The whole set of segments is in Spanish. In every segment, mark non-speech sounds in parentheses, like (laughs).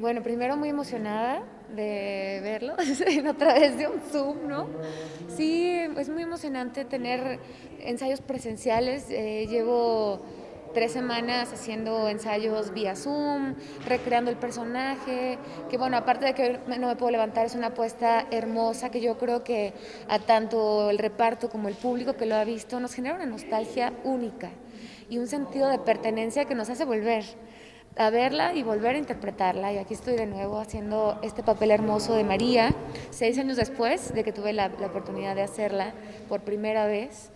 Bueno, primero muy emocionada de verlo (laughs) a través de un Zoom, ¿no? Sí, es muy emocionante tener ensayos presenciales. Eh, llevo tres semanas haciendo ensayos vía Zoom, recreando el personaje, que bueno, aparte de que no me puedo levantar, es una apuesta hermosa que yo creo que a tanto el reparto como el público que lo ha visto nos genera una nostalgia única y un sentido de pertenencia que nos hace volver a verla y volver a interpretarla. Y aquí estoy de nuevo haciendo este papel hermoso de María, seis años después de que tuve la, la oportunidad de hacerla por primera vez.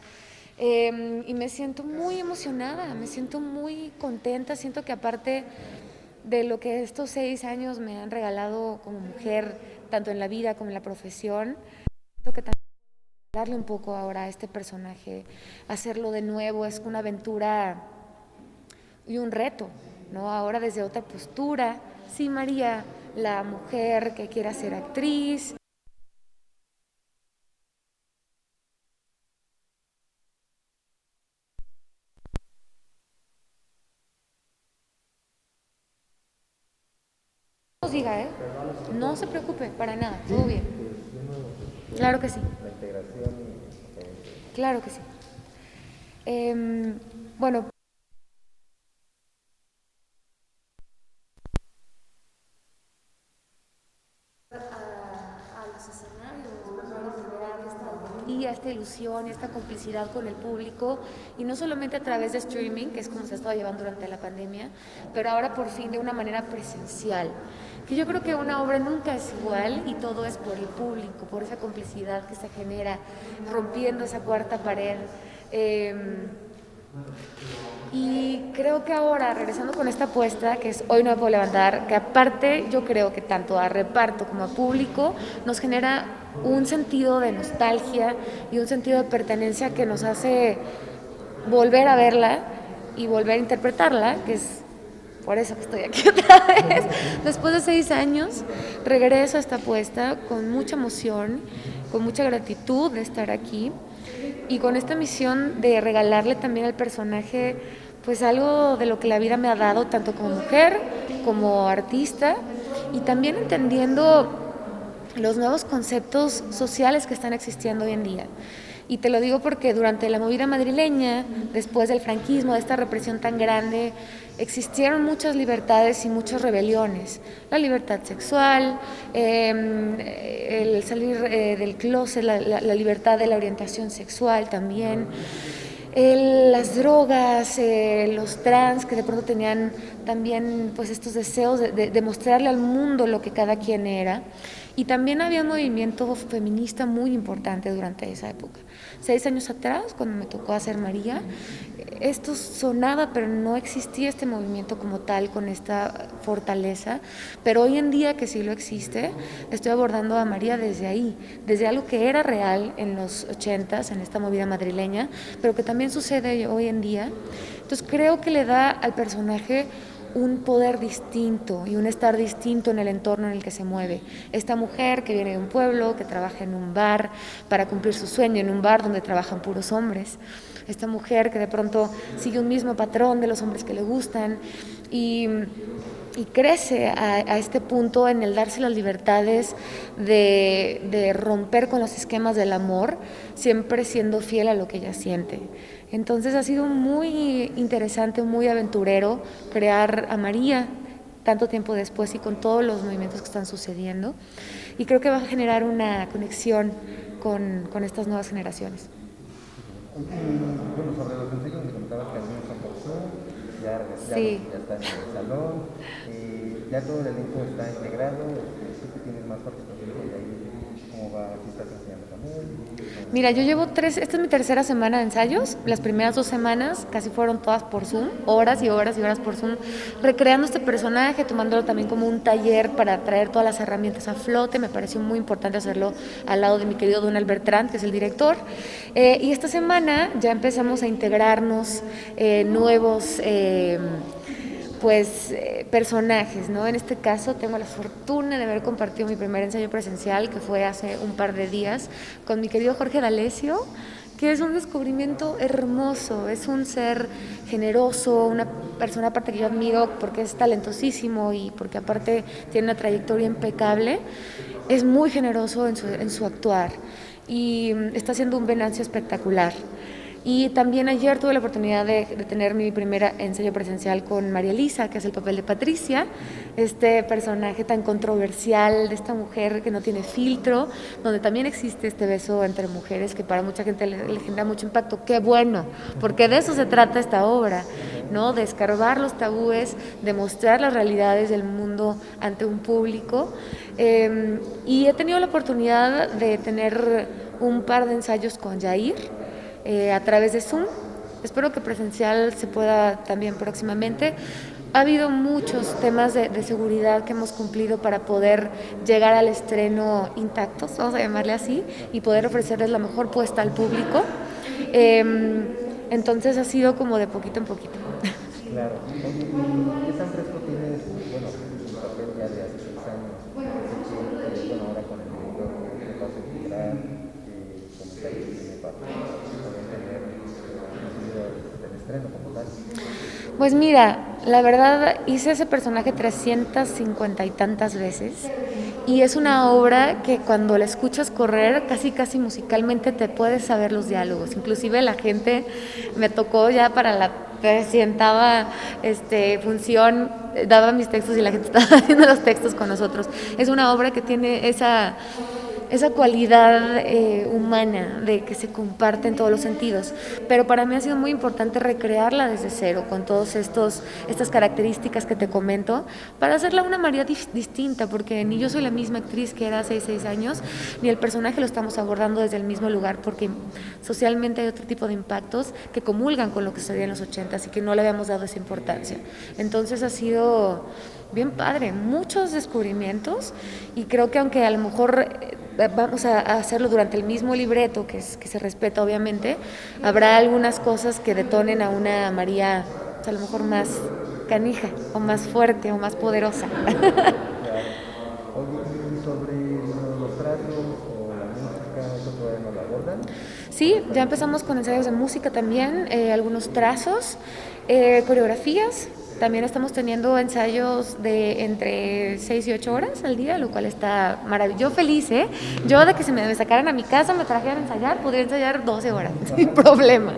Em, y me siento muy emocionada, me siento muy contenta, siento que aparte de lo que estos seis años me han regalado como mujer, tanto en la vida como en la profesión, siento que también darle un poco ahora a este personaje, hacerlo de nuevo, es una aventura y un reto, ¿no? Ahora desde otra postura, sí María, la mujer que quiera ser actriz, diga, ¿eh? No se preocupe, para nada, todo bien. Claro que sí. La integración. Claro que sí. Eh, bueno. y ilusión, esta complicidad con el público y no solamente a través de streaming, que es como se ha estado llevando durante la pandemia, pero ahora por fin de una manera presencial. Que yo creo que una obra nunca es igual y todo es por el público, por esa complicidad que se genera rompiendo esa cuarta pared. Em, y creo que ahora, regresando con esta apuesta, que es Hoy no me puedo levantar, que aparte yo creo que tanto a reparto como a público nos genera un sentido de nostalgia y un sentido de pertenencia que nos hace volver a verla y volver a interpretarla, que es por eso que estoy aquí (laughs) otra vez. Después de seis años, regreso a esta apuesta con mucha emoción, con mucha gratitud de estar aquí y con esta misión de regalarle también al personaje pues algo de lo que la vida me ha dado, tanto como mujer, como artista, y también entendiendo los nuevos conceptos sociales que están existiendo hoy en día. Y te lo digo porque durante la movida madrileña, después del franquismo, de esta represión tan grande, existieron muchas libertades y muchas rebeliones. La libertad sexual, em, el salir eh, del closet, la, libertad de la orientación sexual también. las drogas, eh, los trans que de pronto tenían también pues estos deseos de, de, de mostrarle al mundo lo que cada quien era. Y también había un movimiento feminista muy importante durante esa época. Seis años atrás, cuando me tocó hacer María, esto sonaba, pero no existía este movimiento como tal, con esta fortaleza. Pero hoy en día que sí lo existe, estoy abordando a María desde ahí, desde algo que era real en los ochentas, en esta movida madrileña, pero que también sucede hoy en día. Entonces creo que le da al personaje un poder distinto y un estar distinto en el entorno en el que se mueve. Esta mujer que viene de un pueblo, que trabaja en un bar para cumplir su sueño, en un bar donde trabajan puros hombres. Esta mujer que de pronto sigue un mismo patrón de los hombres que le gustan y, crece a, este punto en el darse las libertades de, de romper con los esquemas del amor, siempre siendo fiel a lo que ella siente. Entonces ha sido muy interesante, muy aventurero crear a María tanto tiempo después y con todos los movimientos que están sucediendo. Y creo que va a generar una conexión con, con estas nuevas generaciones. Bueno, sobre los ensayos me comentabas que algunos son por Zoom, ya, ya, sí. ya está en el salón, eh, ya todo el elenco está integrado, sí que tienes más participación de ahí, cómo va, si estás enseñando. Mira, yo llevo tres, esta es mi tercera semana de ensayos, las primeras dos semanas casi fueron todas por Zoom, horas y horas y horas por Zoom, recreando este personaje, tomándolo también como un taller para traer todas las herramientas a flote, me pareció muy importante hacerlo al lado de mi querido Donald Bertrand, que es el director, eh, y esta semana ya empezamos a integrarnos eh, nuevos... Eh, pues eh, personajes, ¿no? En este caso tengo la fortuna de haber compartido mi primer ensayo presencial, que fue hace un par de días, con mi querido Jorge D'Alessio, que es un descubrimiento hermoso, es un ser generoso, una persona aparte que yo admiro porque es talentosísimo y porque aparte tiene una trayectoria impecable, es muy generoso en su, en su actuar y está haciendo un Venancio espectacular. Y también ayer tuve la oportunidad de, tener mi primera ensayo presencial con María Elisa, que es el papel de Patricia, este personaje tan controversial de esta mujer que no tiene filtro, donde también existe este beso entre mujeres que para mucha gente le, genera mucho impacto. Qué bueno, porque de eso se trata esta obra, ¿no? De escarbar los tabúes, de mostrar las realidades del mundo ante un público. Em, y he tenido la oportunidad de tener un par de ensayos con Jair eh, a través de Zoom. Espero que presencial se pueda también próximamente. Ha habido muchos temas de, seguridad que hemos cumplido para poder llegar al estreno intactos, vamos a llamarle así, y poder ofrecerles la mejor puesta al público. Em, entonces ha sido como de poquito en poquito. Claro. ¿Y tan fresco tienes, bueno, tu papel ya de hace seis años? Bueno, ahora con el director que vas a integrar, como está ahí, tiene parte. Pues mira, la verdad hice ese personaje 350 y tantas veces y es una obra que cuando la escuchas correr casi casi musicalmente te puedes saber los diálogos. Inclusive la gente me tocó ya para la presentaba este función daba mis textos y la gente (laughs) estaba haciendo los textos con nosotros. Es una obra que tiene esa esa cualidad eh, humana de que se comparte en todos los sentidos. Pero para mí ha sido muy importante recrearla desde cero, con todas estas características que te comento, para hacerla una María distinta, porque ni yo soy la misma actriz que era hace seis años, ni el personaje lo estamos abordando desde el mismo lugar, porque socialmente hay otro tipo de impactos que comulgan con lo que sucedía en los 80 y que no le habíamos dado esa importancia. Entonces ha sido bien padre, muchos descubrimientos y creo que aunque a lo mejor eh, vamos a hacerlo durante el mismo libreto, que, es, que se respeta obviamente, habrá algunas cosas que detonen a una María a lo mejor más canija o más fuerte o más poderosa. Sí, ya empezamos con ensayos de música también, eh, algunos trazos, eh, coreografías, también estamos teniendo ensayos de entre 6 y 8 horas al día, lo cual está maravilloso. feliz, ¿eh? Yo de que se me sacaran a mi casa, me trajeran a ensayar, podría ensayar 12 horas, (laughs) sin problema.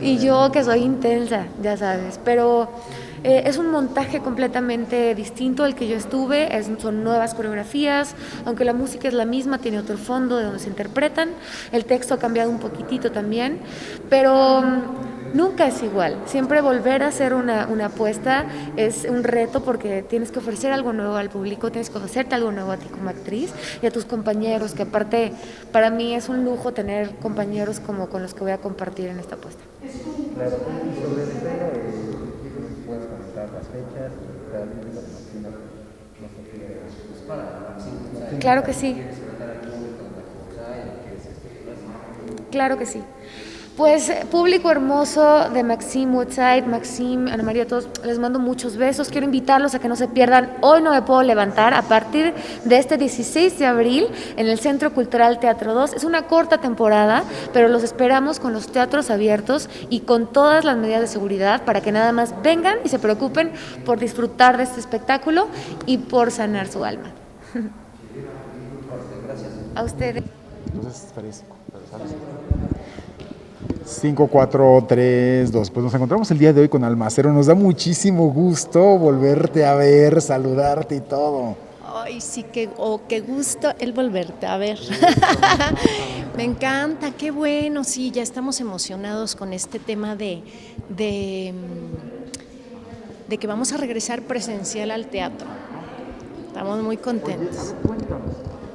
Y yo que soy intensa, ya sabes, pero... Eh, es un montaje completamente distinto al que yo estuve, son nuevas coreografías, aunque la música es la misma, tiene otro fondo de donde se interpretan, el texto ha cambiado un poquitito también, pero nunca es igual. Siempre volver a hacer una, una, apuesta es un reto porque tienes que ofrecer algo nuevo al público, tienes que ofrecerte algo nuevo a ti como actriz y a tus compañeros, que aparte para mí es un lujo tener compañeros como con los que voy a compartir en esta apuesta. Claro, que sí. Claro que sí. Pues público hermoso de Maxim Woodside, Maxim, Ana María, todos les mando muchos besos. Quiero invitarlos a que no se pierdan. Hoy no me puedo levantar a partir de este 16 de abril en el Centro Cultural Teatro 2. Es una corta temporada, pero los esperamos con los teatros abiertos y con todas las medidas de seguridad para que nada más vengan y se preocupen por disfrutar de este espectáculo y por sanar su alma. (laughs) A ustedes. Entonces, feliz. 5, 4, 3, 2. Pues nos encontramos el día de hoy con Almacero. Nos da muchísimo gusto volverte a ver, saludarte y todo. Ay, sí, que, oh, qué gusto el volverte a ver. (laughs) Me encanta, qué bueno. Sí, ya estamos emocionados con este tema de, de, de que vamos a regresar presencial al teatro. Estamos muy contentos.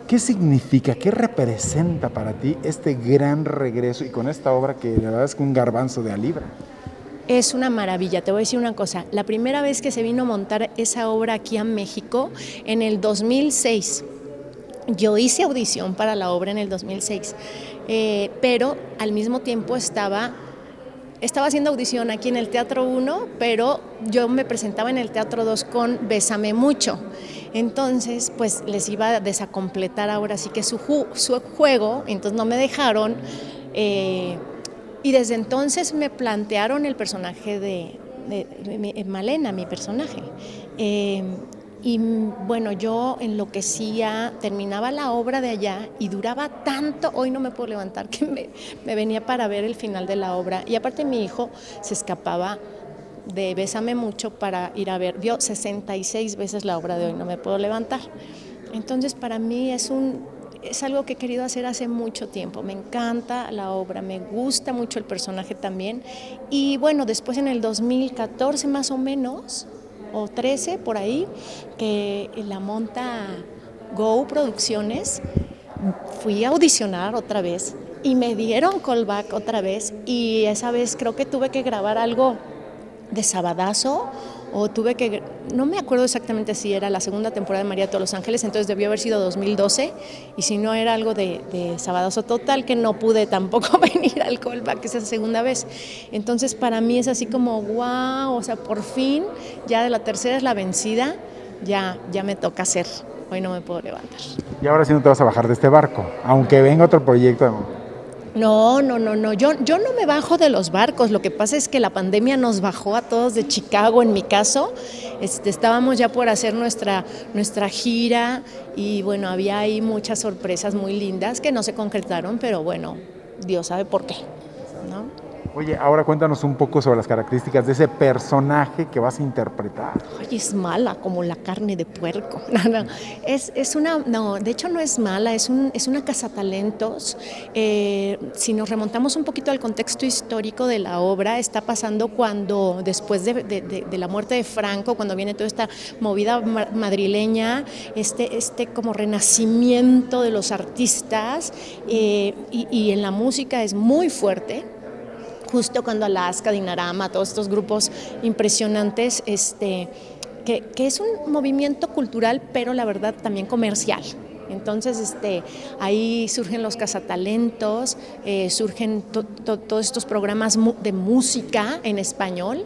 ¿Qué significa, qué representa para ti este gran regreso y con esta obra que la verdad es un garbanzo de a libra? Es una maravilla, te voy a decir una cosa. La primera vez que se vino a montar esa obra aquí a México, en el 2006, yo hice audición para la obra en el 2006, eh, pero al mismo tiempo estaba estaba haciendo audición aquí en el Teatro 1, pero yo me presentaba en el Teatro 2 con Bésame Mucho. Entonces, pues les iba a desacompletar ahora sí que su, juego, entonces no me dejaron Eh, y desde entonces me plantearon el personaje de, Malena, mi personaje. Eh, y bueno, yo enloquecía, terminaba la obra de allá y duraba tanto, hoy no me puedo levantar, (laughs) que me venía para ver el final de la obra. Y aparte mi hijo se escapaba de Bésame mucho para ir a ver, vio 66 veces la obra de hoy, no me puedo levantar. Entonces para mí es un es algo que he querido hacer hace mucho tiempo. Me encanta la obra, me gusta mucho el personaje también. Y bueno, después en el 2014 más o menos, o 13 por ahí, que la monta Go Producciones, fui a audicionar otra vez y me dieron callback otra vez y esa vez creo que tuve que grabar algo de Sabadazo o tuve que, no me acuerdo exactamente si era la segunda temporada de María de todos los Ángeles, entonces debió haber sido 2012 y si no era algo de, Sabadazo total que no pude tampoco (laughs) venir al callback esa segunda vez. Entonces para mí es así como, wow, o sea, por fin, ya de la tercera es la vencida, ya, ya me toca hacer, hoy no me puedo levantar. Y ahora sí no te vas a bajar de este barco, aunque venga otro proyecto no, no, no, no. Yo, yo no me bajo de los barcos. Lo que pasa es que la pandemia nos bajó a todos de Chicago, en mi caso. Este, estábamos ya por hacer nuestra, nuestra gira y bueno, había ahí muchas sorpresas muy lindas que no se concretaron, pero bueno, Dios sabe por qué. ¿no? Oye, ahora cuéntanos un poco sobre las características de ese personaje que vas a interpretar. Oye, es mala, como la carne de puerco. (laughs) No, no, es, es una, no, de hecho no es mala, es, un, es una cazatalentos. Eh, si nos remontamos un poquito al contexto histórico de la obra, está pasando cuando, después de, de, la muerte de Franco, cuando viene toda esta movida madrileña, este, este como renacimiento de los artistas, eh, y, y en la música es muy fuerte justo cuando Alaska, Dinarama, todos estos grupos impresionantes, este, que, es un movimiento cultural, pero la verdad también comercial. Entonces, este, ahí surgen los cazatalentos, eh, surgen todos estos programas de música en español.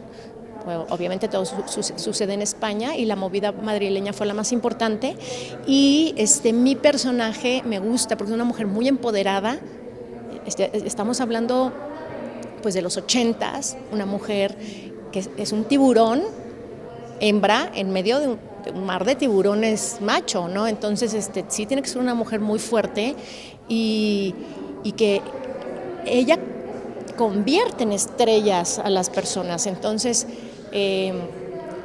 obviamente todo sucede en España y la movida madrileña fue la más importante. Y este, mi personaje me gusta porque es una mujer muy empoderada. Este, estamos hablando pues de los ochentas, una mujer que es, un tiburón, hembra, en medio de un, mar de tiburones macho, ¿no? Entonces, este, sí tiene que ser una mujer muy fuerte y, que ella convierte en estrellas a las personas. Entonces, eh,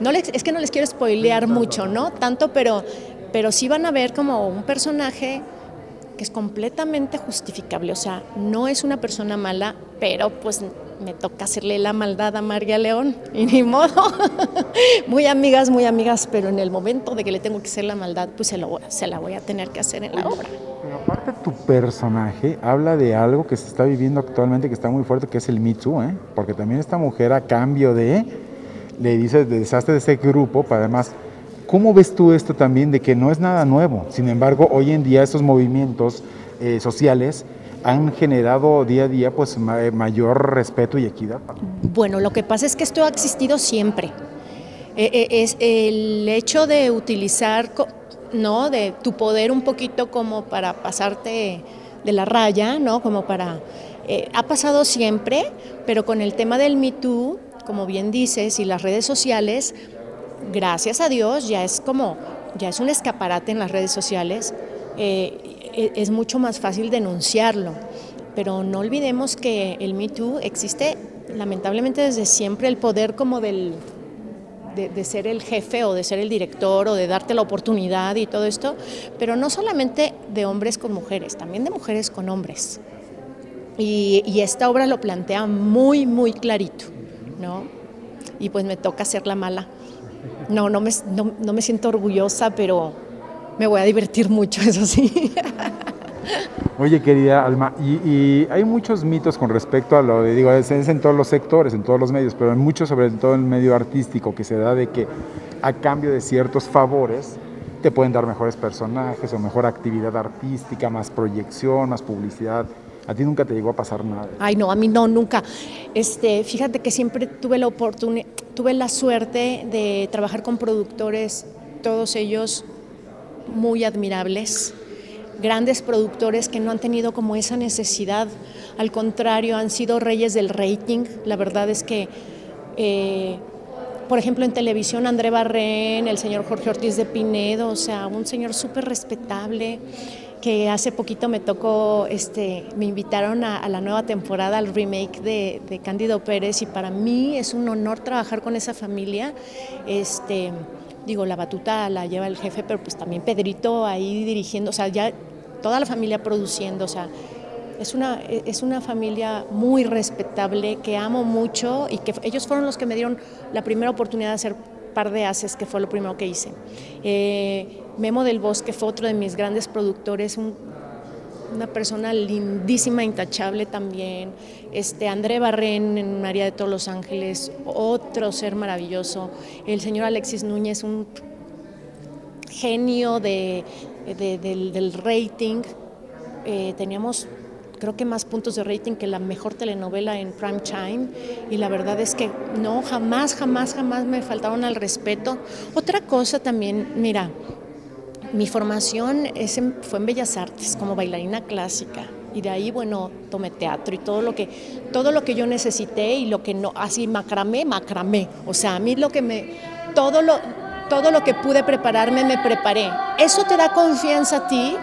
no es que no les quiero spoilear mucho, ¿no? Tanto, pero, pero sí van a ver como un personaje que es completamente justificable. O sea, no es una persona mala, pero pues me toca hacerle la maldad a María León y ni modo. (laughs) muy amigas, muy amigas, pero en el momento de que le tengo que hacer la maldad, pues se, lo, se la voy a tener que hacer en la obra. Pero aparte tu personaje habla de algo que se está viviendo actualmente que está muy fuerte, que es el Me Too, ¿eh? porque también esta mujer a cambio de, le dice, desastre de ese grupo, para además ¿Cómo ves tú esto también de que no es nada nuevo? Sin embargo, hoy en día estos movimientos eh, sociales han generado día a día pues eh, mayor respeto y equidad. Bueno, lo que pasa es que esto ha existido siempre. Eh, es el hecho de utilizar no de tu poder un poquito como para pasarte de la raya, ¿no? Como para ha pasado siempre, pero con el tema del Me Too, como bien dices, y las redes sociales, gracias a Dios ya es como, ya es un escaparate en las redes sociales, eh, e, es mucho más fácil denunciarlo. Pero no olvidemos que el Me Too existe lamentablemente desde siempre el poder como del, de, ser el jefe o de ser el director o de darte la oportunidad y todo esto, pero no solamente de hombres con mujeres, también de mujeres con hombres. Y, y esta obra lo plantea muy, muy clarito, ¿no? Y pues me toca ser la mala. No, no me, no, me siento orgullosa, pero me voy a divertir mucho, (laughs) eso sí. Oye, querida Alma, y, hay muchos mitos con respecto a lo de, digo, es, en todos los sectores, en todos los medios, pero hay mucho sobre todo en el medio artístico que se da de que a cambio de ciertos favores te pueden dar mejores personajes o mejor actividad artística, más proyección, más publicidad. ¿A ti nunca te llegó a pasar nada? Ay, no, a mí no, nunca. Este, fíjate que siempre tuve la oportunidad, tuve la suerte de trabajar con productores, todos ellos muy admirables. grandes productores que no han tenido como esa necesidad, al contrario, han sido reyes del rating. La verdad es que, eh, por ejemplo, en televisión, André Barrén, el señor Jorge Ortiz de Pinedo, o sea, un señor súper respetable que hace poquito me tocó, este, me invitaron a, la nueva temporada, al remake de, de, Cándido Pérez y para mí es un honor trabajar con esa familia. Este, digo, la batuta la lleva el jefe, pero pues también Pedrito ahí dirigiendo, o sea, ya toda la familia produciendo, o sea, es una, es una familia muy respetable que amo mucho y que ellos fueron los que me dieron la primera oportunidad de hacer par de haces, que fue lo primero que hice. Eh, Memo del Bosque fue otro de mis grandes productores, una persona lindísima, intachable también. Este, André Barren en María de todos los Ángeles, otro ser maravilloso. El señor Alexis Núñez, un genio de, del, rating. Eh, teníamos creo que más puntos de rating que la mejor telenovela en prime time y la verdad es que no, jamás, jamás, jamás me faltaron al respeto. Otra cosa también, mira, mi formación es fue en Bellas Artes como bailarina clásica y de ahí, bueno, tomé teatro y todo lo que, todo lo que yo necesité y lo que no, así macramé, macramé. O sea, a mí lo que me, todo lo, todo lo que pude prepararme, me preparé. Eso te da confianza a ti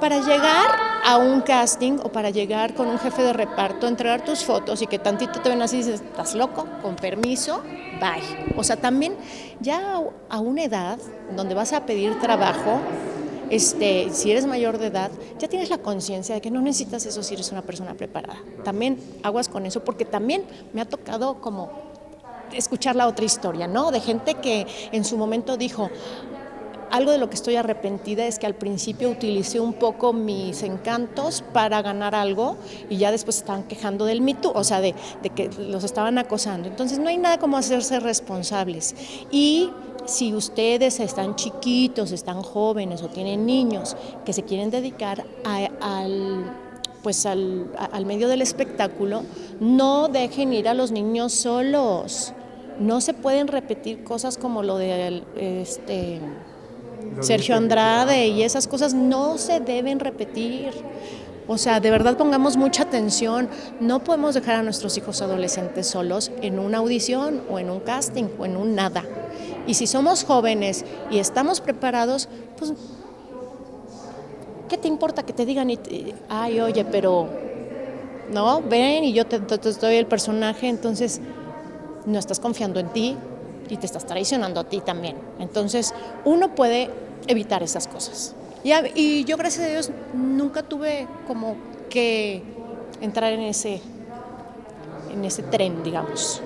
para llegar a un casting o para llegar con un jefe de reparto, entregar tus fotos y que tantito te ven así y dices, estás loco, con permiso, bye. O sea, también ya a una edad donde vas a pedir trabajo, este, si eres mayor de edad, ya tienes la conciencia de que no necesitas eso si eres una persona preparada. También aguas con eso porque también me ha tocado como escuchar la otra historia, ¿no? De gente que en su momento dijo, algo de lo que estoy arrepentida es que al principio utilicé un poco mis encantos para ganar algo y ya después estaban quejando del mito, o sea, de, que los estaban acosando. Entonces no hay nada como hacerse responsables. Y si ustedes están chiquitos, están jóvenes o tienen niños que se quieren dedicar al pues al, al medio del espectáculo, no dejen ir a los niños solos. No se pueden repetir cosas como lo de este Sergio Andrade y esas cosas no se deben repetir. O sea, de verdad pongamos mucha atención. No podemos dejar a nuestros hijos adolescentes solos en una audición o en un casting o en un nada. Y si somos jóvenes y estamos preparados, pues, ¿qué te importa que te digan? Y Ay, oye, pero, no, ven y yo te, te doy el personaje, entonces no estás confiando en ti, y te estás traicionando a ti también. Entonces, uno puede evitar esas cosas. Y, yo, gracias a Dios, nunca tuve como que entrar en ese, en ese tren, digamos.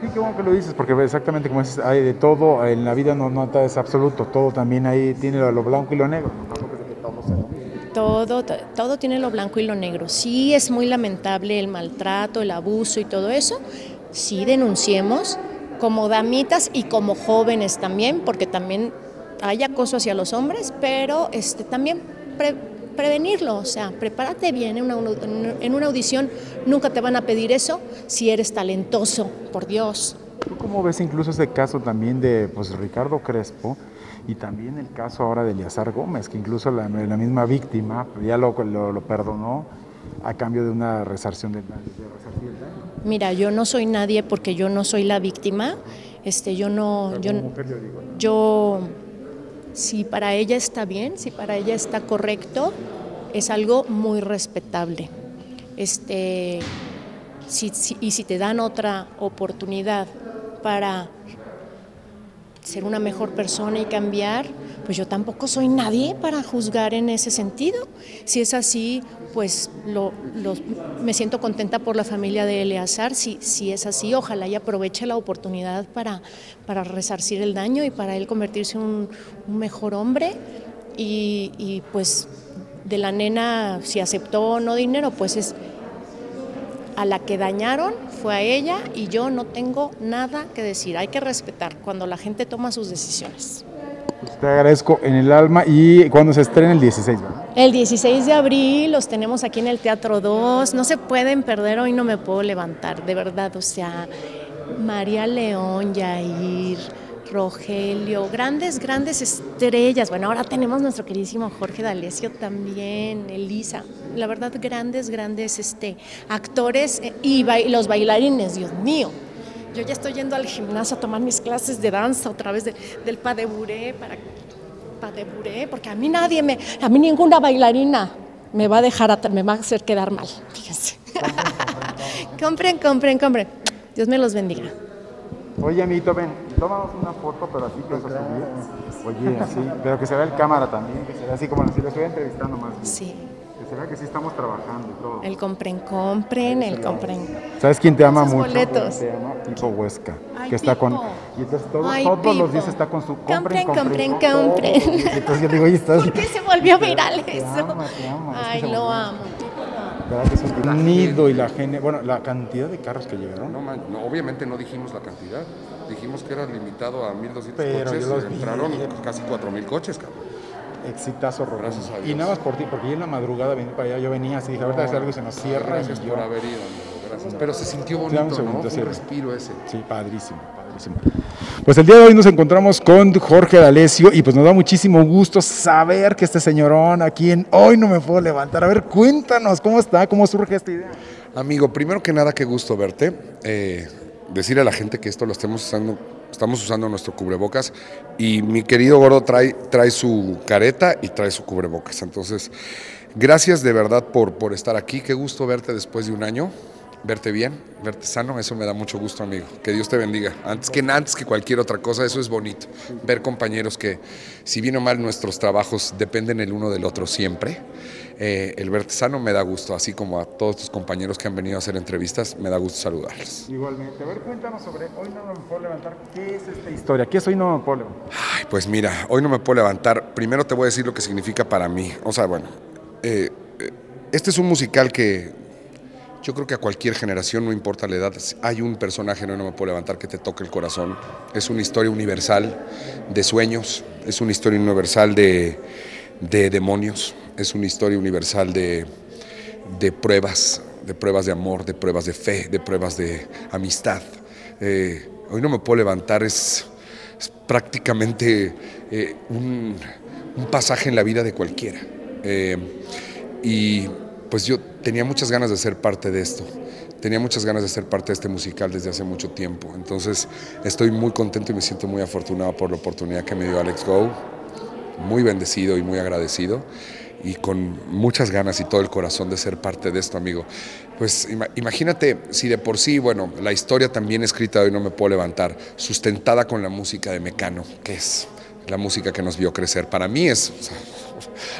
Sí, qué bueno que lo dices, porque exactamente como dices, hay de todo, en la vida no, no es absoluto, todo también ahí tiene lo, blanco y lo negro. Todo, todo tiene lo blanco y lo negro. Sí es muy lamentable el maltrato, el abuso y todo eso. Sí denunciemos, como damitas y como jóvenes también, porque también hay acoso hacia los hombres, pero este, también prevenirlo, o sea, prepárate bien en una, en una audición, nunca te van a pedir eso si eres talentoso, por Dios. ¿Tú cómo ves incluso ese caso también de pues, Ricardo Crespo y también el caso ahora de Eliazar Gómez, que incluso la, misma víctima ya lo, lo, perdonó a cambio de una resarción de, de Mira, yo no soy nadie porque yo no soy la víctima. Este, yo no, yo, yo, si para ella está bien, si para ella está correcto, es algo muy respetable. Este, y si te dan otra oportunidad para ser una mejor persona y cambiar, pues yo tampoco soy nadie para juzgar en ese sentido. Si es así, pues me siento contenta por la familia de Eleazar. Si, si es así, ojalá y aproveche la oportunidad para, para resarcir el daño y para él convertirse en un, un mejor hombre. Y, y pues de la nena, si aceptó o no dinero, pues es a la que dañaron fue a ella y yo no tengo nada que decir. Hay que respetar cuando la gente toma sus decisiones. Te agradezco en el alma y cuando se estrena el 16, ¿verdad? El 16 de abril los tenemos aquí en el Teatro 2. No se pueden perder, hoy no me puedo levantar, de verdad. O sea, María León, Yair, Rogelio, grandes, grandes estrellas. Bueno, ahora tenemos nuestro queridísimo Jorge D'Alessio también, Elisa. La verdad, grandes, grandes este, actores eh, y los bailarines, Dios mío. Yo ya estoy yendo al gimnasio a tomar mis clases de danza otra vez del pas de para pas porque a mí nadie me, a mí ninguna bailarina me va a dejar, me va a hacer quedar mal. Fíjense. (laughs) compren, compren, compren. Dios me los bendiga. Oye, amiguito, ven, tómanos una foto, pero así que subir. Oye, así, pero que se vea el cámara también, que se vea así como si lo estoy entrevistando más. Bien. Sí. Que se vea que sí estamos trabajando y todo. El compren, compren, el compren. ¿Sabes quién te ama mucho? boletos. Te ama Tipo Huesca, que está con... Y entonces todos los días está con su... Compren, compren, compren. entonces yo digo, oye, estás... ¿Por qué se volvió viral eso? Te ama, te ama. Ay, lo amo. ¿Verdad que es un nido y la gente, bueno, la cantidad de carros que llegaron. No, no, obviamente no dijimos la cantidad, dijimos que era limitado a 1.200 coches, entraron casi 4.000 coches, cabrón. Exitazo rojo. Y nada más por ti, porque yo en la madrugada venía para allá, yo venía así, dije, ahorita no, algo y se nos cierra. Gracias por haber ido, gracias. Pero se sintió bonito, un ¿no? Un respiro ese. Sí, padrísimo, padrísimo. Pues el día de hoy nos encontramos con Jorge D'Alessio y pues nos da muchísimo gusto saber que este señorón aquí en Hoy no me puedo levantar. A ver, cuéntanos, ¿cómo está? ¿Cómo surge esta idea? Amigo, primero que nada, qué gusto verte. Eh, decirle a la gente que esto lo estemos usando, estamos usando nuestro cubrebocas y mi querido gordo trae, trae su careta y trae su cubrebocas. Entonces, gracias de verdad por, por estar aquí. Qué gusto verte después de un año verte bien, verte sano, eso me da mucho gusto, amigo. Que Dios te bendiga. Antes que antes que cualquier otra cosa, eso es bonito. Ver compañeros que, si bien o mal, nuestros trabajos dependen el uno del otro siempre. Eh, el verte sano me da gusto, así como a todos tus compañeros que han venido a hacer entrevistas, me da gusto saludarles. Igualmente. A ver, cuéntanos sobre Hoy no me puedo levantar. ¿Qué es esta historia? ¿Qué es Hoy no me puedo levantar? Ay, pues mira, Hoy no me puedo levantar. Primero te voy a decir lo que significa para mí. O sea, bueno, eh, eh, este es un musical que yo creo que a cualquier generación, no importa la edad, hay un personaje, no, me puedo levantar, que te toque el corazón. Es una historia universal de sueños, es una historia universal de, demonios, es una historia universal de, pruebas, de pruebas de amor, de pruebas de fe, de pruebas de amistad. Eh, hoy no me puedo levantar, es, prácticamente eh, un, pasaje en la vida de cualquiera. Eh, y pues yo tenía muchas ganas de ser parte de esto. Tenía muchas ganas de ser parte de este musical desde hace mucho tiempo. Entonces estoy muy contento y me siento muy afortunado por la oportunidad que me dio Alex Go. Muy bendecido y muy agradecido y con muchas ganas y todo el corazón de ser parte de esto, amigo. Pues imagínate si de por sí, bueno, la historia también escrita de hoy no me puedo levantar, sustentada con la música de Mecano, que es la música que nos vio crecer. Para mí es,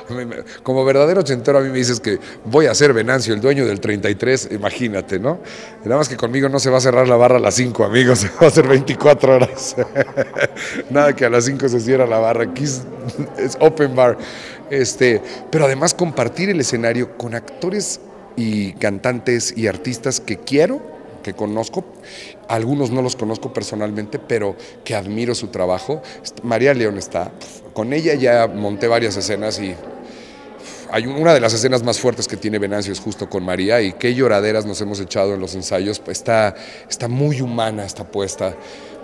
(laughs) como verdadero ochentero a mí me dices que voy a ser Venancio, el dueño del 33, imagínate, ¿no? Nada más que conmigo no se va a cerrar la barra a las 5, amigos, (laughs) va a hacer 24 horas. (laughs) Nada que a las 5 se cierra la barra, aquí es, es open bar. Este, pero además compartir el escenario con actores y cantantes y artistas que quiero que conozco, algunos no los conozco personalmente, pero que admiro su trabajo. María León está, con ella ya monté varias escenas y hay una de las escenas más fuertes que tiene Venancio es justo con María y qué lloraderas nos hemos echado en los ensayos, está, está muy humana, está puesta.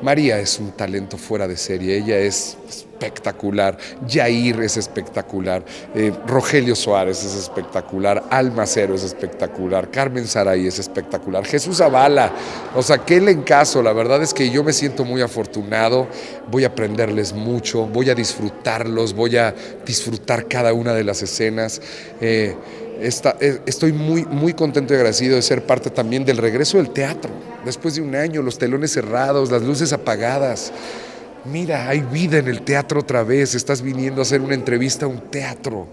María es un talento fuera de serie, ella es espectacular, Jair es espectacular, eh, Rogelio Suárez es espectacular, Alma Cero es espectacular, Carmen Saray es espectacular, Jesús Zavala, o sea, qué le encaso, la verdad es que yo me siento muy afortunado, voy a aprenderles mucho, voy a disfrutarlos, voy a disfrutar cada una de las escenas. Eh, eh, estoy muy, muy contento y agradecido de ser parte también del regreso del teatro. Después de un año, los telones cerrados, las luces apagadas mira, hay vida en el teatro otra vez, estás viniendo a hacer una entrevista a un teatro.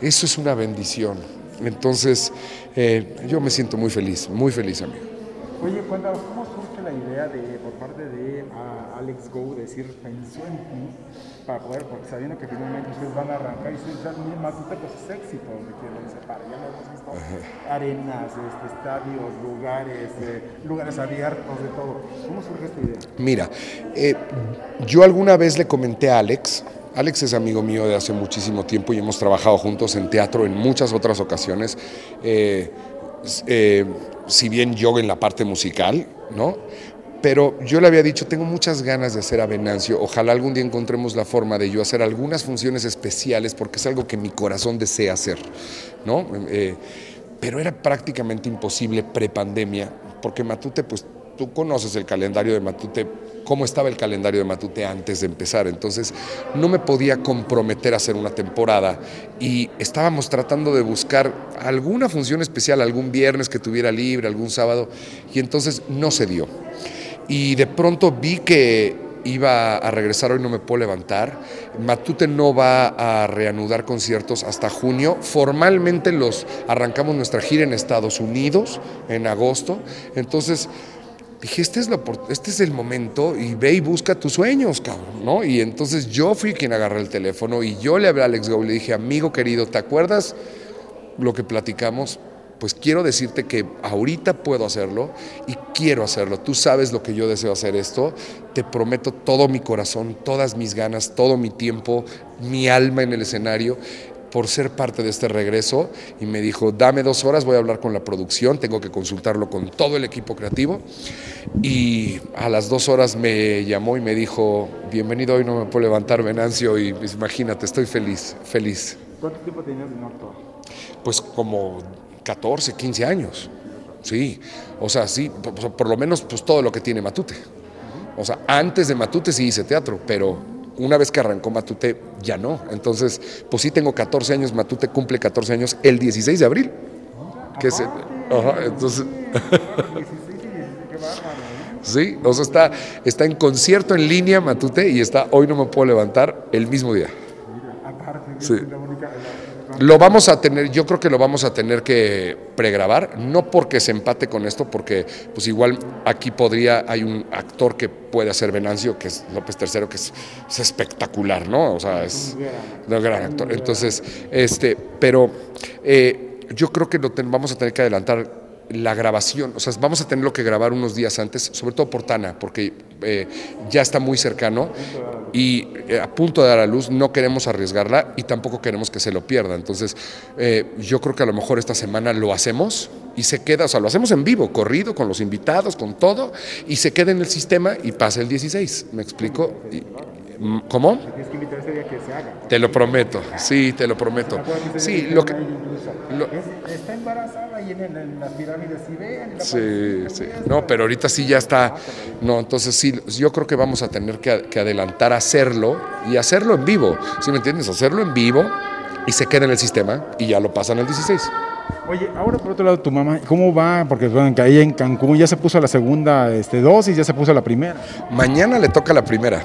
Eso es una bendición. Entonces, eh, yo me siento muy feliz, muy feliz, amigo. Oye, cuéntanos, ¿cómo surge la idea de, por parte de Alex Go, decir, pensó en ti para poder, porque sabiendo que finalmente ustedes van a arrancar y ustedes más pues es éxito, donde quieren para ya lo hemos visto, arenas, este, estadios, lugares, eh, lugares abiertos, de todo. ¿Cómo surge esta idea? Mira, eh, yo alguna vez le comenté a Alex, Alex es amigo mío de hace muchísimo tiempo y hemos trabajado juntos en teatro en muchas otras ocasiones. Eh, si bien yo en la parte musical, ¿no? Pero yo le había dicho, tengo muchas ganas de hacer a Venancio, ojalá algún día encontremos la forma de yo hacer algunas funciones especiales porque es algo que mi corazón desea hacer, ¿no? Eh, pero era prácticamente imposible prepandemia, porque Matute, pues tú conoces el calendario de Matute, cómo estaba el calendario de Matute antes de empezar, entonces no me podía comprometer a hacer una temporada y estábamos tratando de buscar alguna función especial, algún viernes que tuviera libre, algún sábado, y entonces no se dio y de pronto vi que iba a regresar hoy no me puedo levantar. Matute no va a reanudar conciertos hasta junio. Formalmente los arrancamos nuestra gira en Estados Unidos en agosto. Entonces dije, este es, este es el momento y ve y busca tus sueños, cabrón, ¿no? Y entonces yo fui quien agarré el teléfono y yo le hablé a Alex Go y le dije, amigo querido, ¿te acuerdas lo que platicamos? Pues quiero decirte que ahorita puedo hacerlo y quiero hacerlo. Tú sabes lo que yo deseo hacer esto. Te prometo todo mi corazón, todas mis ganas, todo mi tiempo, mi alma en el escenario por ser parte de este regreso y me dijo, dame dos horas, voy a hablar con la producción, tengo que consultarlo con todo el equipo creativo y a las dos horas me llamó y me dijo, bienvenido, hoy no me puedo levantar Venancio y pues, imagínate, estoy feliz, feliz. ¿Cuánto tiempo tenías de no Pues como 14, 15 años. Sí, o sea, sí, por, lo menos pues todo lo que tiene Matute. O sea, antes de Matute sí hice teatro, pero una vez que arrancó Matute ya no. Entonces, pues sí tengo 14 años, Matute cumple 14 años el 16 de abril. Que se, ajá, entonces... (laughs) sí, o sea, está, está en concierto en línea Matute y está Hoy no me puedo levantar el mismo día. Sí. Lo vamos a tener, yo creo que lo vamos a tener que pregrabar, no porque se empate con esto, porque pues igual aquí podría, hay un actor que puede hacer Venancio, que es López III, que es, espectacular, ¿no? O sea, es un gran actor. Entonces, este, pero eh, yo creo que lo vamos a tener que adelantar la grabación, o sea, vamos a tenerlo que grabar unos días antes, sobre todo por Tana, porque eh, ya está muy cercano y eh, a punto de dar a luz, no queremos arriesgarla y tampoco queremos que se lo pierda. Entonces, eh, yo creo que a lo mejor esta semana lo hacemos y se queda, o sea, lo hacemos en vivo, corrido, con los invitados, con todo, y se queda en el sistema y pasa el 16, ¿me explico? ¿Cómo? Te lo prometo, sí, te lo prometo. Sí, lo que... está embarazada y en, las pirámides, si vean. Sí, sí. No, pero ahorita sí ya está. No, entonces sí, yo creo que vamos a tener que, que adelantar a hacerlo y hacerlo en vivo. ¿Sí me entiendes? Hacerlo en vivo y se queda en el sistema y ya lo pasan al 16. Oye, ahora por otro lado, tu mamá, ¿cómo va? Porque bueno, ahí en Cancún ya se puso la segunda este, dosis, ya se puso la primera. Mañana le toca la primera.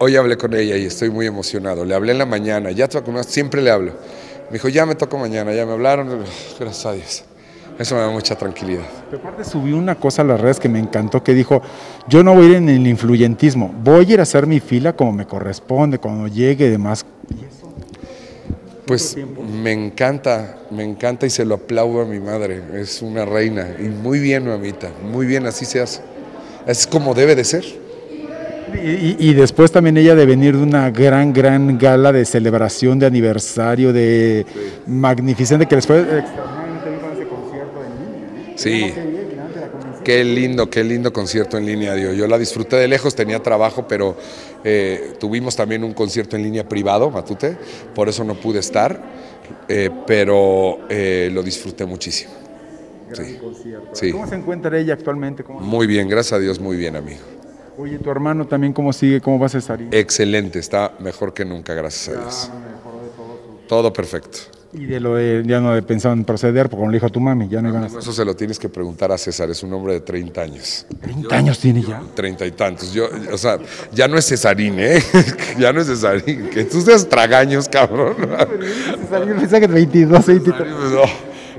Hoy hablé con ella y estoy muy emocionado. Le hablé en la mañana, ya te siempre le hablo. Me dijo, ya me toca mañana, ya me hablaron, gracias a Dios. Eso me da mucha tranquilidad. Pero aparte subí una cosa a las redes que me encantó, que dijo, yo no voy a ir en el influyentismo, voy a ir a hacer mi fila como me corresponde, cuando llegue y demás. Pues me encanta, me encanta y se lo aplaudo a mi madre, es una reina y muy bien, mamita, muy bien, así se hace. Es como debe de ser. Y, después también ella de venir de una gran, gran gala de celebración, de aniversario, de magnificente, que les fue extraordinariamente bien ese concierto en línea. Sí. Qué lindo, qué lindo concierto en línea, Dios. Yo la disfruté de lejos, tenía trabajo, pero eh, tuvimos también un concierto en línea privado, Matute, por eso no pude estar, eh, pero eh, lo disfruté muchísimo. sí. ¿Cómo se encuentra ella actualmente? Muy bien, gracias a Dios, muy bien, amigo. Oye, ¿tu hermano también cómo sigue? ¿Cómo va Cesarín? Excelente, está mejor que nunca, gracias a Dios. todo. perfecto. Y de lo de, ya no en proceder, porque como le dijo a tu mami, ya no iban a Eso se lo tienes que preguntar a César, es un hombre de 30 años. ¿30 años tiene ya? 30 y tantos. Yo, o sea, ya no es Cesarín, ¿eh? (laughs) ya no es Cesarín. Que tú seas tragaños, cabrón. Cesarín pensaba que 22, 23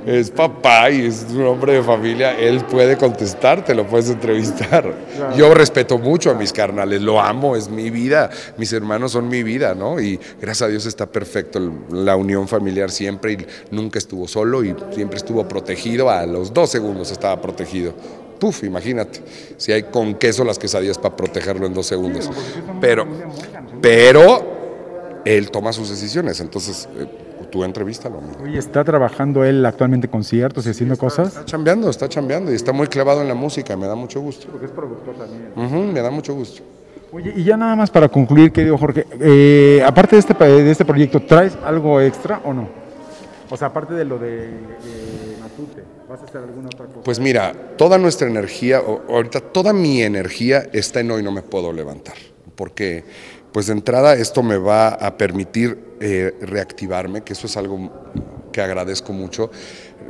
es papá y es un hombre de familia, él puede contestar, te lo puedes entrevistar. Yo respeto mucho a mis carnales, lo amo, es mi vida, mis hermanos son mi vida, ¿no? Y gracias a Dios está perfecto la unión familiar siempre y nunca estuvo solo y siempre estuvo protegido, a los dos segundos estaba protegido. Puf, imagínate, si hay con queso las quesadillas para protegerlo en dos segundos. Pero, pero él toma sus decisiones, entonces eh, tú entrevístalo. amigo. Oye, ¿está trabajando él actualmente conciertos y haciendo cosas? Está chambeando, está chambeando y está muy clavado en la música, me da mucho gusto. Porque es productor también. Me da mucho gusto. Oye, y ya nada más para concluir, querido Jorge, eh, aparte de este, pa- de este proyecto, ¿traes algo extra o no? O sea, aparte de lo de, de Matute, ¿vas a hacer alguna otra cosa? Pues mira, toda nuestra energía, o- ahorita toda mi energía está en hoy no me puedo levantar, porque pues de entrada esto me va a permitir eh, reactivarme, que eso es algo que agradezco mucho.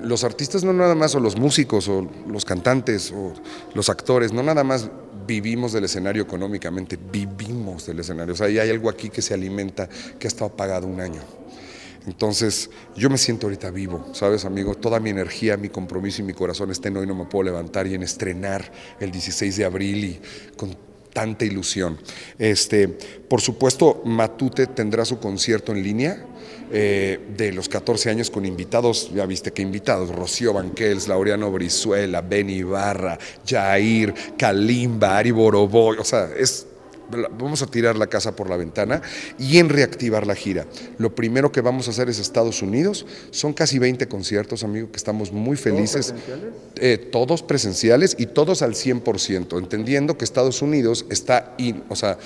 Los artistas no nada más, o los músicos, o los cantantes, o los actores, no nada más vivimos del escenario económicamente, vivimos del escenario. O sea, hay algo aquí que se alimenta, que ha estado apagado un año. Entonces, yo me siento ahorita vivo, ¿sabes, amigo? Toda mi energía, mi compromiso y mi corazón está en hoy, no me puedo levantar y en estrenar el 16 de abril y con tanta ilusión. Este, por supuesto, Matute tendrá su concierto en línea. eh, de los 14 años con invitados, ya viste que invitados, Rocío Banquels, Laureano Brizuela, Benny Ibarra, Jair, Kalimba, Ari Boroboy, o sea, es vamos a tirar la casa por la ventana y en reactivar la gira. Lo primero que vamos a hacer es Estados Unidos. Son casi 20 conciertos, amigo, que estamos muy felices. Eh, todos presenciales y todos al 100%, entendiendo que Estados Unidos está, in- o sea,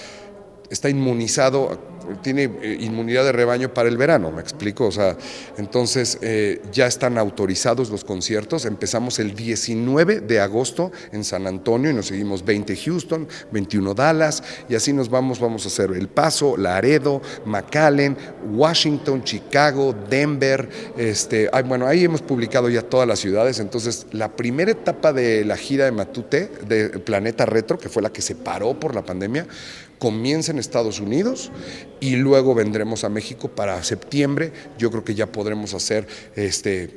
está inmunizado, tiene eh, inmunidad de rebaño para el verano, me explico. O sea, entonces eh, ya están autorizados los conciertos. Empezamos el 19 de agosto en San Antonio y nos seguimos 20 Houston, 21 Dallas y así nos vamos. Vamos a hacer El Paso, Laredo, McAllen, Washington, Chicago, Denver. Este, bueno, ahí hemos publicado ya todas las ciudades. Entonces, la primera etapa de la gira de Matute, de Planeta Retro, que fue la que se paró por la pandemia, comienza en Estados Unidos y luego vendremos a México para septiembre. Yo creo que ya podremos hacer este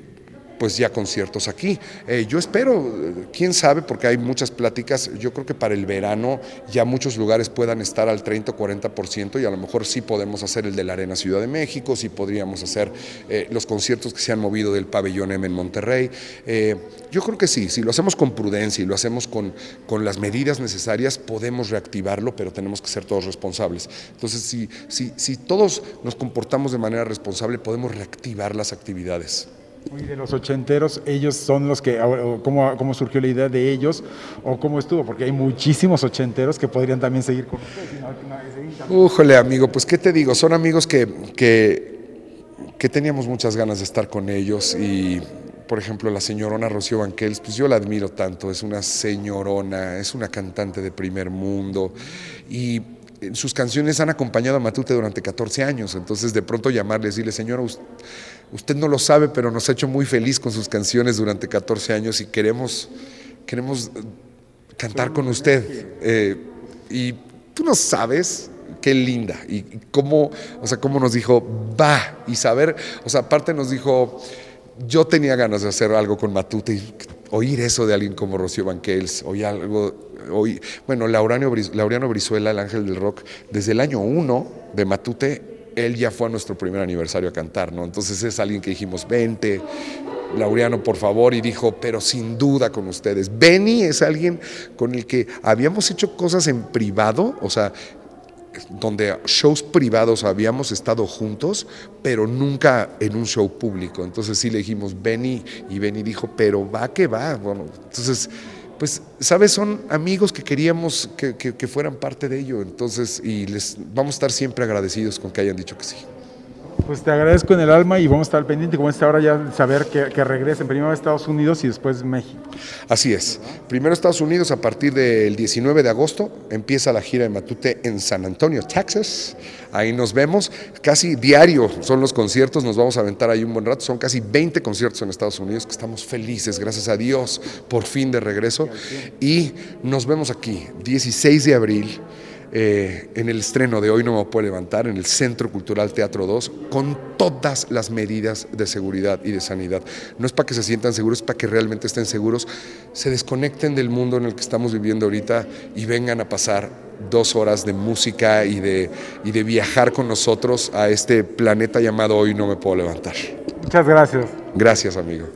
pues ya conciertos aquí. Eh, yo espero, quién sabe, porque hay muchas pláticas, yo creo que para el verano ya muchos lugares puedan estar al 30 o 40% y a lo mejor sí podemos hacer el de la Arena Ciudad de México, sí podríamos hacer eh, los conciertos que se han movido del pabellón M en Monterrey. Eh, yo creo que sí, si lo hacemos con prudencia y lo hacemos con, con las medidas necesarias, podemos reactivarlo, pero tenemos que ser todos responsables. Entonces, si, si, si todos nos comportamos de manera responsable, podemos reactivar las actividades. Y de los ochenteros, ellos son los que, ¿cómo, ¿cómo surgió la idea de ellos o cómo estuvo? Porque hay muchísimos ochenteros que podrían también seguir con ustedes. Újole, amigo, pues qué te digo, son amigos que, que, que teníamos muchas ganas de estar con ellos y, por ejemplo, la señorona Rocío Banquels, pues yo la admiro tanto, es una señorona, es una cantante de primer mundo y sus canciones han acompañado a Matute durante 14 años, entonces de pronto llamarle y decirle, señora, usted no lo sabe, pero nos ha hecho muy feliz con sus canciones durante 14 años y queremos, queremos eh, cantar con usted. Eh, y tú no sabes qué linda y cómo, o sea, cómo nos dijo, va, y saber, o sea, aparte nos dijo, yo tenía ganas de hacer algo con Matute y oír eso de alguien como Rocío Banquels, oír algo, bueno, Laureano, Brizuela, el ángel del rock, desde el año uno de Matute, él ya fue a nuestro primer aniversario a cantar, ¿no? Entonces es alguien que dijimos, vente, Laureano, por favor, y dijo, pero sin duda con ustedes. Benny es alguien con el que habíamos hecho cosas en privado, o sea, donde shows privados habíamos estado juntos, pero nunca en un show público. Entonces sí le dijimos, Benny, y Benny dijo, pero va que va. Bueno, entonces, pues, ¿sabes? Son amigos que queríamos que, que- que fueran parte de ello. Entonces, y les vamos a estar siempre agradecidos con que hayan dicho que sí. Pues te agradezco en el alma y vamos a estar pendiente, como es ahora ya saber que, que regresen primero a Estados Unidos y después México. Así es. Primero Estados Unidos, a partir del 19 de agosto, empieza la gira de Matute en San Antonio, Texas. Ahí nos vemos. Casi diario son los conciertos, nos vamos a aventar ahí un buen rato. Son casi 20 conciertos en Estados Unidos, que estamos felices, gracias a Dios, por fin de regreso. Y nos vemos aquí, 16 de abril. Eh, en el estreno de Hoy No Me Puedo Levantar, en el Centro Cultural Teatro 2, con todas las medidas de seguridad y de sanidad. No es para que se sientan seguros, es para que realmente estén seguros, se desconecten del mundo en el que estamos viviendo ahorita y vengan a pasar dos horas de música y de, y de viajar con nosotros a este planeta llamado Hoy No Me Puedo Levantar. Muchas gracias. Gracias, amigo.